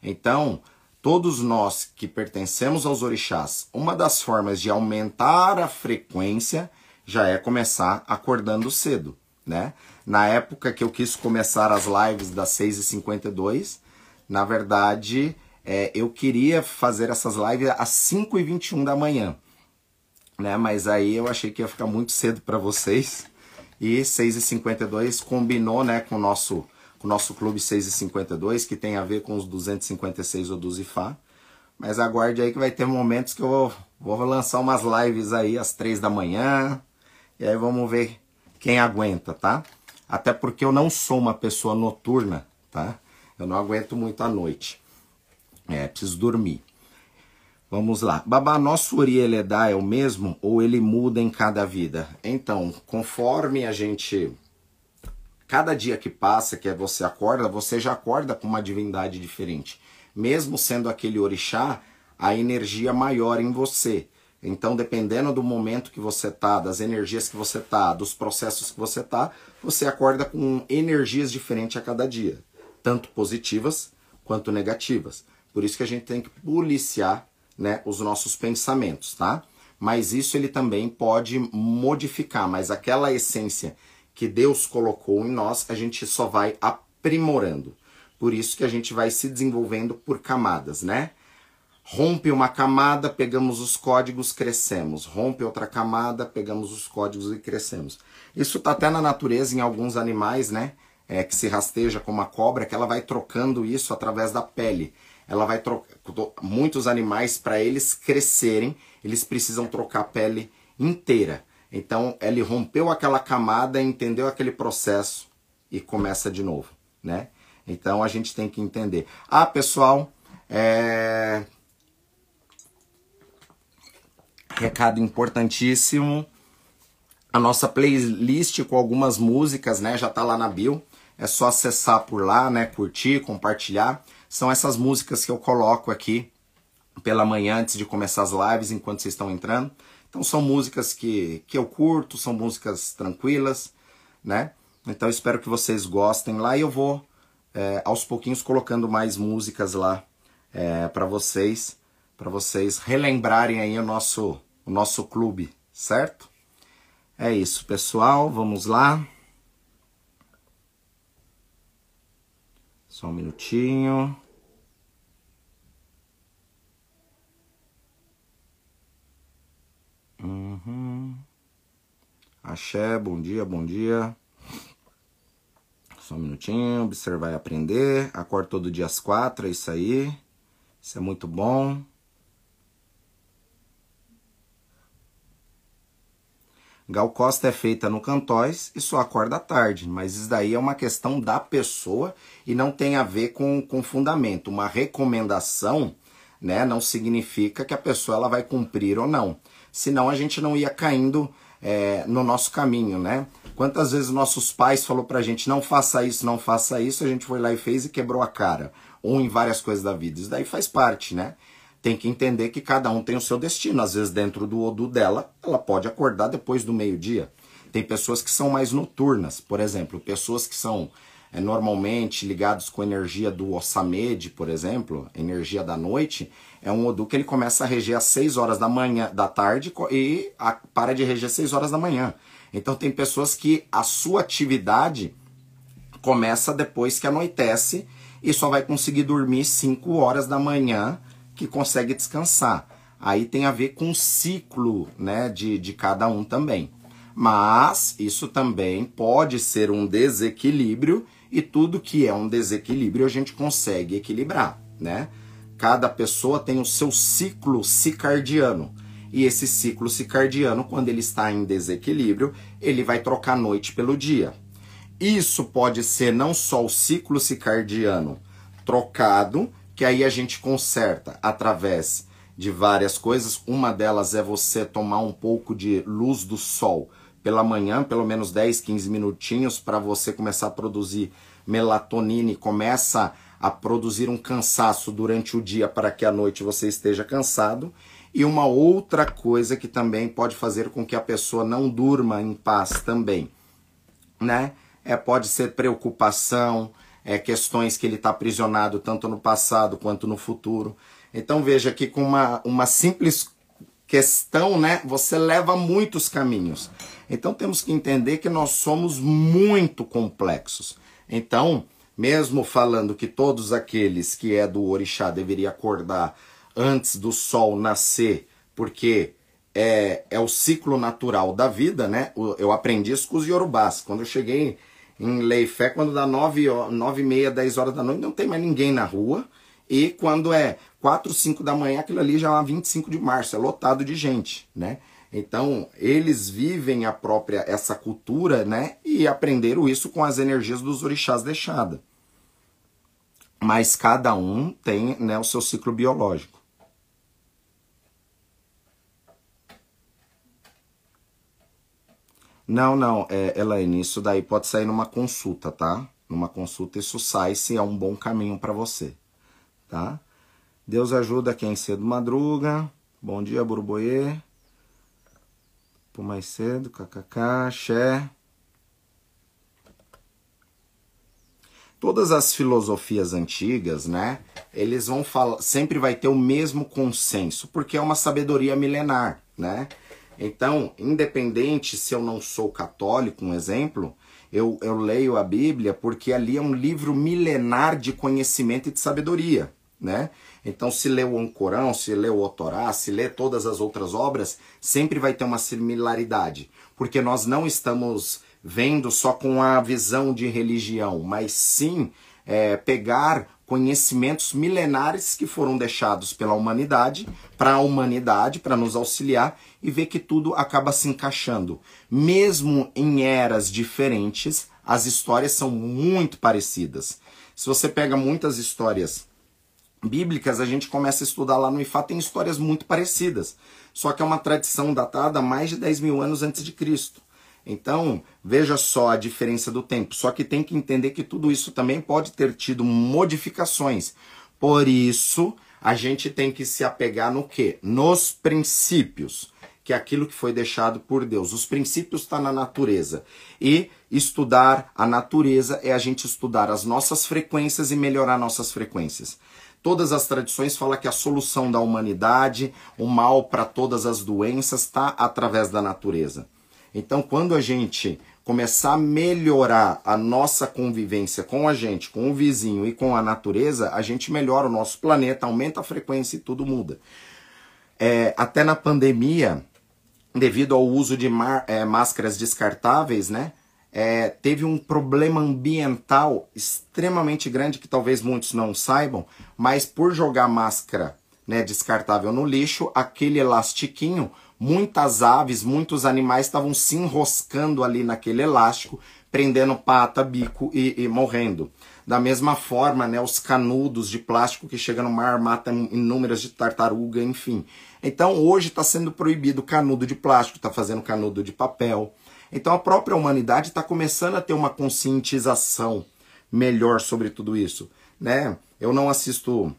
Então, todos nós que pertencemos aos orixás, uma das formas de aumentar a frequência já é começar acordando cedo, né? Na época que eu quis começar as lives das 6h52, na verdade, é, eu queria fazer essas lives às 5h21 da manhã, né? Mas aí eu achei que ia ficar muito cedo para vocês. E 6h52 combinou, né, com o nosso, com o nosso clube 6h52, que tem a ver com os 256 do Zifá. Mas aguarde aí que vai ter momentos que eu vou, vou lançar umas lives aí às 3 da manhã. E aí vamos ver quem aguenta, tá? Até porque eu não sou uma pessoa noturna, tá? Eu não aguento muito à noite. É, preciso dormir. Vamos lá. Babá, nosso Urieleda é o mesmo ou ele muda em cada vida? Então, conforme a gente. Cada dia que passa, que você acorda, você já acorda com uma divindade diferente. Mesmo sendo aquele orixá, a energia maior em você. Então, dependendo do momento que você tá, das energias que você tá, dos processos que você tá, você acorda com energias diferentes a cada dia, tanto positivas quanto negativas. Por isso que a gente tem que policiar né, os nossos pensamentos, tá? Mas isso ele também pode modificar, mas aquela essência que Deus colocou em nós, a gente só vai aprimorando. Por isso que a gente vai se desenvolvendo por camadas, né? Rompe uma camada, pegamos os códigos, crescemos. Rompe outra camada, pegamos os códigos e crescemos. Isso está até na natureza em alguns animais, né? É, que se rasteja como a cobra, que ela vai trocando isso através da pele ela vai trocar. Muitos animais, para eles crescerem, eles precisam trocar a pele inteira. Então, ele rompeu aquela camada, entendeu aquele processo e começa de novo, né? Então, a gente tem que entender. Ah, pessoal, é... recado importantíssimo. A nossa playlist com algumas músicas, né, já tá lá na bio. É só acessar por lá, né, curtir, compartilhar são essas músicas que eu coloco aqui pela manhã antes de começar as lives, enquanto vocês estão entrando. Então são músicas que, que eu curto, são músicas tranquilas, né? Então espero que vocês gostem lá e eu vou é, aos pouquinhos colocando mais músicas lá é, para vocês, para vocês relembrarem aí o nosso, o nosso clube, certo? É isso, pessoal, vamos lá. Só um minutinho. Uhum. Axé, bom dia, bom dia. Só um minutinho, observar e aprender. Acordo todo dia às quatro, é isso aí. Isso é muito bom. Gal Costa é feita no Cantóis e só acorda à tarde, mas isso daí é uma questão da pessoa e não tem a ver com, com fundamento. Uma recomendação né, não significa que a pessoa ela vai cumprir ou não. Senão a gente não ia caindo é, no nosso caminho, né? Quantas vezes nossos pais falou pra gente não faça isso, não faça isso, a gente foi lá e fez e quebrou a cara. Ou em várias coisas da vida. Isso daí faz parte, né? Tem que entender que cada um tem o seu destino. Às vezes, dentro do Odu dela, ela pode acordar depois do meio-dia. Tem pessoas que são mais noturnas, por exemplo, pessoas que são é, normalmente ligados com a energia do Osamed, por exemplo, energia da noite, é um Odu que ele começa a reger às 6 horas da manhã, da tarde e a, para de reger às 6 horas da manhã. Então tem pessoas que a sua atividade começa depois que anoitece e só vai conseguir dormir 5 horas da manhã que consegue descansar. Aí tem a ver com o ciclo né, de, de cada um também. Mas isso também pode ser um desequilíbrio e tudo que é um desequilíbrio a gente consegue equilibrar, né? Cada pessoa tem o seu ciclo cicardiano. E esse ciclo cicardiano, quando ele está em desequilíbrio, ele vai trocar noite pelo dia. Isso pode ser não só o ciclo cicardiano trocado, que aí a gente conserta através de várias coisas. Uma delas é você tomar um pouco de luz do sol pela manhã, pelo menos 10, 15 minutinhos para você começar a produzir melatonina e começa a produzir um cansaço durante o dia para que à noite você esteja cansado. E uma outra coisa que também pode fazer com que a pessoa não durma em paz também, né? É, pode ser preocupação, é, questões que ele está aprisionado tanto no passado quanto no futuro. Então veja que com uma, uma simples questão, né, você leva muitos caminhos. Então temos que entender que nós somos muito complexos. Então, mesmo falando que todos aqueles que é do orixá deveriam acordar antes do sol nascer, porque é, é o ciclo natural da vida, né? Eu aprendi isso com os yorubás. Quando eu cheguei em Leifé, quando dá 9, 9 e meia, 10 horas da noite, não tem mais ninguém na rua. E quando é 4, 5 da manhã, aquilo ali já é 25 de março, é lotado de gente, né? Então, eles vivem a própria essa cultura, né? E aprenderam isso com as energias dos orixás deixadas. Mas cada um tem né, o seu ciclo biológico. Não, não, é, Elaine, isso daí pode sair numa consulta, tá? Numa consulta isso sai se é um bom caminho para você, tá? Deus ajuda quem cedo madruga. Bom dia, Burboê. Por mais cedo, kkk, xé. Todas as filosofias antigas, né? Eles vão falar, sempre vai ter o mesmo consenso, porque é uma sabedoria milenar, né? Então, independente se eu não sou católico, um exemplo, eu, eu leio a Bíblia porque ali é um livro milenar de conhecimento e de sabedoria, né? Então, se lê o Ancorão, se lê o Otorá, se lê todas as outras obras, sempre vai ter uma similaridade, porque nós não estamos vendo só com a visão de religião, mas sim é, pegar conhecimentos milenares que foram deixados pela humanidade para a humanidade, para nos auxiliar e ver que tudo acaba se encaixando. Mesmo em eras diferentes, as histórias são muito parecidas. Se você pega muitas histórias bíblicas, a gente começa a estudar lá no Ifá, tem histórias muito parecidas. Só que é uma tradição datada mais de 10 mil anos antes de Cristo. Então, veja só a diferença do tempo. Só que tem que entender que tudo isso também pode ter tido modificações. Por isso, a gente tem que se apegar no quê? Nos princípios, que é aquilo que foi deixado por Deus. Os princípios estão tá na natureza. E estudar a natureza é a gente estudar as nossas frequências e melhorar nossas frequências. Todas as tradições falam que a solução da humanidade, o mal para todas as doenças, está através da natureza. Então, quando a gente começar a melhorar a nossa convivência com a gente, com o vizinho e com a natureza, a gente melhora o nosso planeta, aumenta a frequência e tudo muda. É, até na pandemia, devido ao uso de é, máscaras descartáveis, né? É, teve um problema ambiental extremamente grande que talvez muitos não saibam, mas por jogar máscara né, descartável no lixo, aquele elastiquinho muitas aves, muitos animais estavam se enroscando ali naquele elástico, prendendo pata, bico e, e, morrendo. Da mesma forma, né, os canudos de plástico que chegam no mar matam inúmeras de tartaruga, enfim. Então hoje está sendo proibido canudo de plástico, está fazendo canudo de papel. Então a própria humanidade está começando a ter uma conscientização melhor sobre tudo isso. Né? Eu não assisto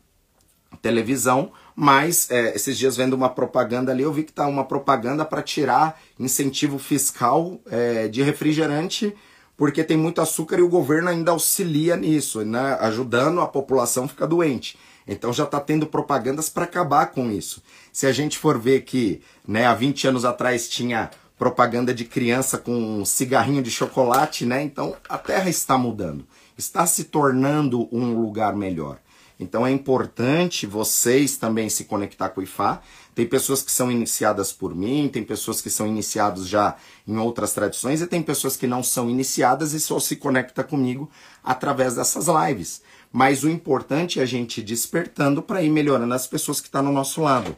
televisão, mas é, esses dias vendo uma propaganda ali, eu vi que tá uma propaganda para tirar incentivo fiscal é, de refrigerante, porque tem muito açúcar e o governo ainda auxilia nisso, né, ajudando a população a ficar doente. Então já está tendo propagandas para acabar com isso. Se a gente for ver que né, há 20 anos atrás tinha propaganda de criança com um cigarrinho de chocolate, né? Então a Terra está mudando, está se tornando um lugar melhor. Então é importante vocês também se conectar com o IFA. Tem pessoas que são iniciadas por mim, tem pessoas que são iniciados já em outras tradições e tem pessoas que não são iniciadas e só se conecta comigo através dessas lives. Mas o importante é a gente despertando para ir melhorando as pessoas que estão tá no nosso lado.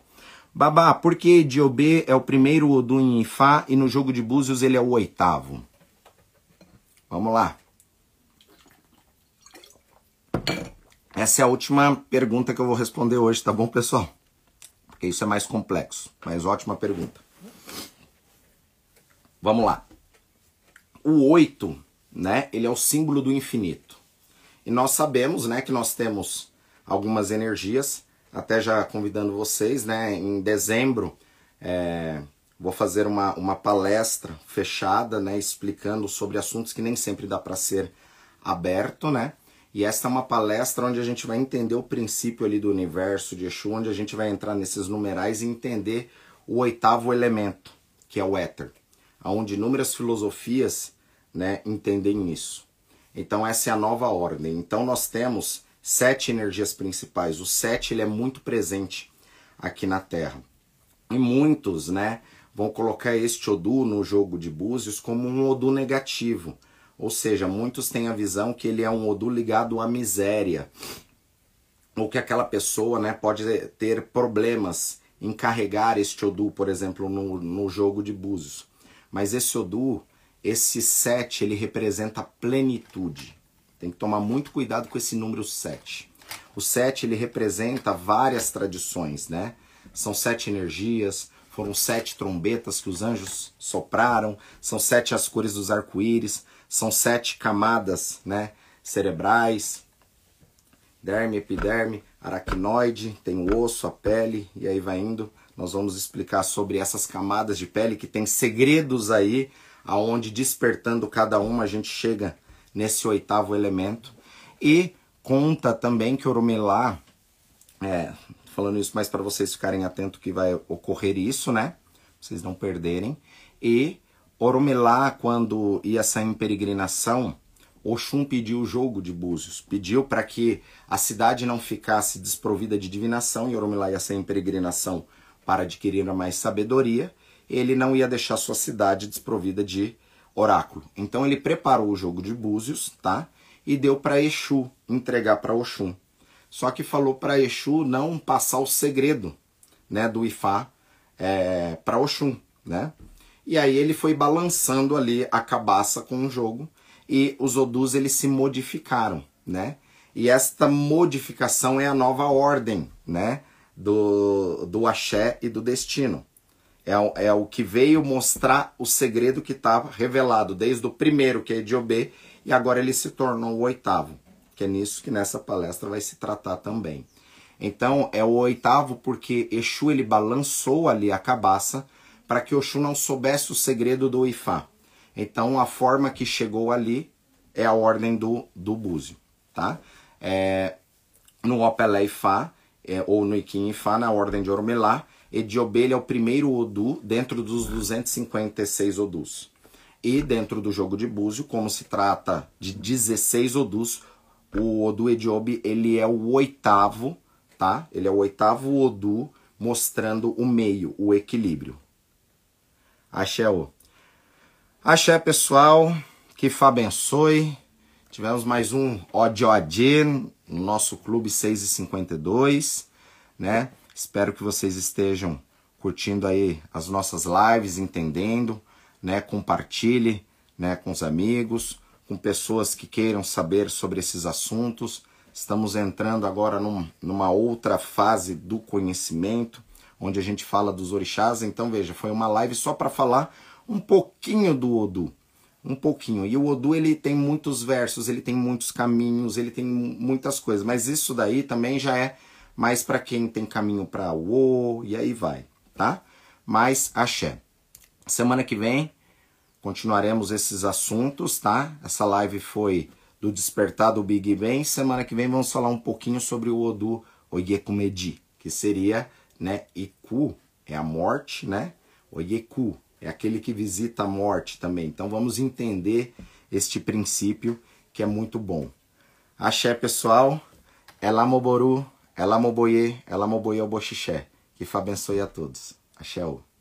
Babá, por que Diobê é o primeiro do Ifá e no jogo de búzios ele é o oitavo? Vamos lá. Essa é a última pergunta que eu vou responder hoje, tá bom, pessoal? Porque isso é mais complexo, mas ótima pergunta. Vamos lá. o 8, né, ele é o símbolo do infinito. E nós sabemos, né, que nós temos algumas energias, até já convidando vocês, né, em dezembro é, vou fazer uma, uma palestra fechada, né, explicando sobre assuntos que nem sempre dá para ser aberto, né, e esta é uma palestra onde a gente vai entender o princípio ali do universo de Exu, onde a gente vai entrar nesses numerais e entender o oitavo elemento, que é o éter, onde inúmeras filosofias né, entendem isso. Então essa é a nova ordem. Então nós temos sete energias principais. O sete ele é muito presente aqui na Terra. E muitos, né, vão colocar este Odu no jogo de búzios como um Odu negativo. Ou seja, muitos têm a visão que ele é um Odu ligado à miséria. Ou que aquela pessoa né, pode ter problemas em carregar este Odu, por exemplo, no, no jogo de búzios. Mas esse Odu, esse 7 ele representa plenitude. Tem que tomar muito cuidado com esse número 7. O 7 ele representa várias tradições, né? São sete energias, foram sete trombetas que os anjos sopraram, são sete as cores dos arco-íris, são sete camadas, né, cerebrais, derme, epiderme, aracnoide, tem o osso, a pele e aí vai indo. Nós vamos explicar sobre essas camadas de pele que tem segredos aí aonde despertando cada uma a gente chega nesse oitavo elemento. E conta também que Oromilá, é, falando isso mais para vocês ficarem atentos que vai ocorrer isso, né? Vocês não perderem. E Oromilá, quando ia sair em peregrinação, Oxum pediu o jogo de Búzios, pediu para que a cidade não ficasse desprovida de divinação, e Oromilá ia sair em peregrinação para adquirir mais sabedoria, ele não ia deixar sua cidade desprovida de oráculo. Então ele preparou o jogo de búzios, tá? E deu para Exu entregar para Oxum. Só que falou para Exu não passar o segredo, né, do Ifá é, para Oxum, né? E aí ele foi balançando ali a cabaça com o jogo e os Odus eles se modificaram, né? E esta modificação é a nova ordem, né? Do, do axé e do destino. É, é o que veio mostrar o segredo que estava revelado desde o primeiro, que é Ediobê, e agora ele se tornou o oitavo, que é nisso que nessa palestra vai se tratar também. Então, é o oitavo porque Exu ele balançou ali a cabaça para que Exu não soubesse o segredo do Ifá. Então, a forma que chegou ali é a ordem do, do búzio, tá? É, no Opelé Ifá, é, ou no Iquim Ifá, na ordem de Ormelá, Ediobê é o primeiro Odu dentro dos 256 Odus. E dentro do jogo de Búzio, como se trata de 16 Odus, o Odu Ediobe ele é o oitavo, tá? Ele é o oitavo Odu mostrando o meio, o equilíbrio. Axé, -o. Axé, pessoal. Que Fá abençoe. Tivemos mais um ODOD no nosso Clube 652, né? Espero que vocês estejam curtindo aí as nossas lives, entendendo, né? Compartilhe, né, com os amigos, com pessoas que queiram saber sobre esses assuntos. Estamos entrando agora num, numa outra fase do conhecimento, onde a gente fala dos orixás. Então, veja, foi uma live só para falar um pouquinho do Odu, um pouquinho. E o Odu ele tem muitos versos, ele tem muitos caminhos, ele tem muitas coisas, mas isso daí também já é mais para quem tem caminho para o e aí vai, tá? Mas axé. Semana que vem continuaremos esses assuntos, tá? Essa live foi do despertar do Big Bang. Semana que vem vamos falar um pouquinho sobre o Odu Oyekumedi, que seria, né, Iku é a morte, né? Oyeku é aquele que visita a morte também. Então vamos entender este princípio que é muito bom. Axé, pessoal. Elamoboru. Ela moboye, ela moboye o boxixé. Que Fá abençoe a todos. Axé. -o.